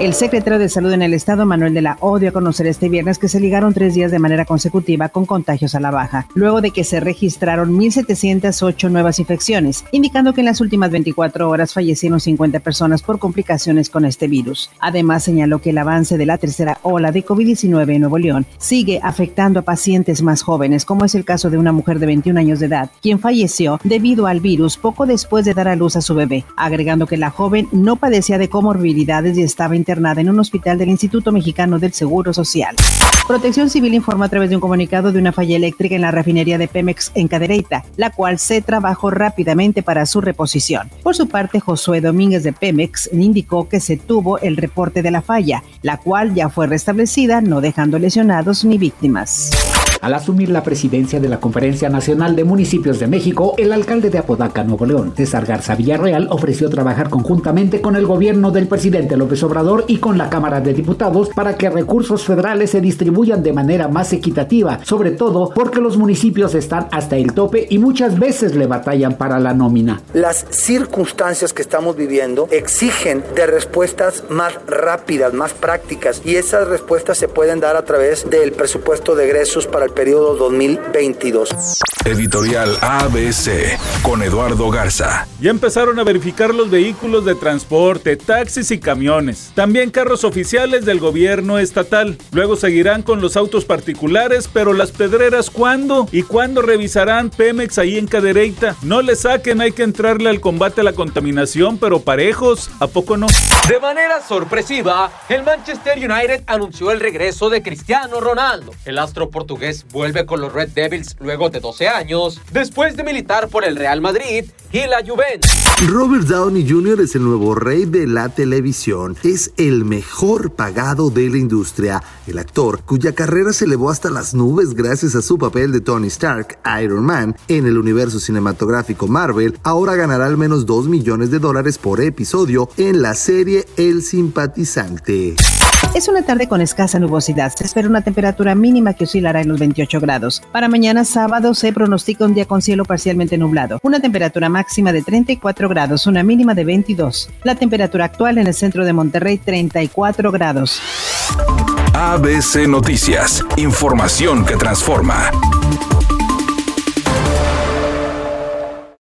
El secretario de Salud en el Estado, Manuel de la O, dio a conocer este viernes que se ligaron tres días de manera consecutiva con contagios a la baja, luego de que se registraron 1.708 nuevas infecciones, indicando que en las últimas 24 horas fallecieron 50 personas por complicaciones con este virus. Además, señaló que el avance de la tercera ola de COVID-19 en Nuevo León sigue afectando a pacientes más jóvenes, como es el caso de una mujer de 21 años de edad, quien falleció debido al virus poco después de dar a luz a su bebé, agregando que la joven no padecía de comorbilidades y estaba internada en un hospital del Instituto Mexicano del Seguro Social. Protección Civil informó a través de un comunicado de una falla eléctrica en la refinería de Pemex en Cadereyta, la cual se trabajó rápidamente para su reposición. Por su parte, Josué Domínguez de Pemex indicó que se tuvo el reporte de la falla, la cual ya fue restablecida, no dejando lesionados ni víctimas. Al asumir la presidencia de la Conferencia Nacional de Municipios de México, el alcalde de Apodaca, Nuevo León, César Garza Villarreal, ofreció trabajar conjuntamente con el gobierno del presidente López Obrador y con la Cámara de Diputados para que recursos federales se distribuyan de manera más equitativa, sobre todo porque los municipios están hasta el tope y muchas veces le batallan para la nómina. Las circunstancias que estamos viviendo exigen de respuestas más rápidas, más prácticas y esas respuestas se pueden dar a través del presupuesto de egresos para el periodo 2022. Editorial ABC con Eduardo Garza. Ya empezaron a verificar los vehículos de transporte, taxis y camiones. También carros oficiales del gobierno estatal. Luego seguirán con los autos particulares, pero las pedreras ¿cuándo? ¿Y cuándo revisarán Pemex ahí en Cadereyta? No le saquen, hay que entrarle al combate a la contaminación, pero parejos, ¿a poco no? De manera sorpresiva, el Manchester United anunció el regreso de Cristiano Ronaldo. El astro portugués vuelve con los Red Devils luego de 12 después de militar por el Real Madrid y la Juventus. Robert Downey Jr. es el nuevo rey de la televisión. Es el mejor pagado de la industria. El actor, cuya carrera se elevó hasta las nubes gracias a su papel de Tony Stark, Iron Man, en el universo cinematográfico Marvel, ahora ganará al menos 2 millones de dólares por episodio en la serie El Simpatizante. Es una tarde con escasa nubosidad. Se espera una temperatura mínima que oscilará en los 28 grados. Para mañana sábado se pronostica un día con cielo parcialmente nublado. Una temperatura máxima de 34 grados, una mínima de 22. La temperatura actual en el centro de Monterrey 34 grados. ABC Noticias. Información que transforma.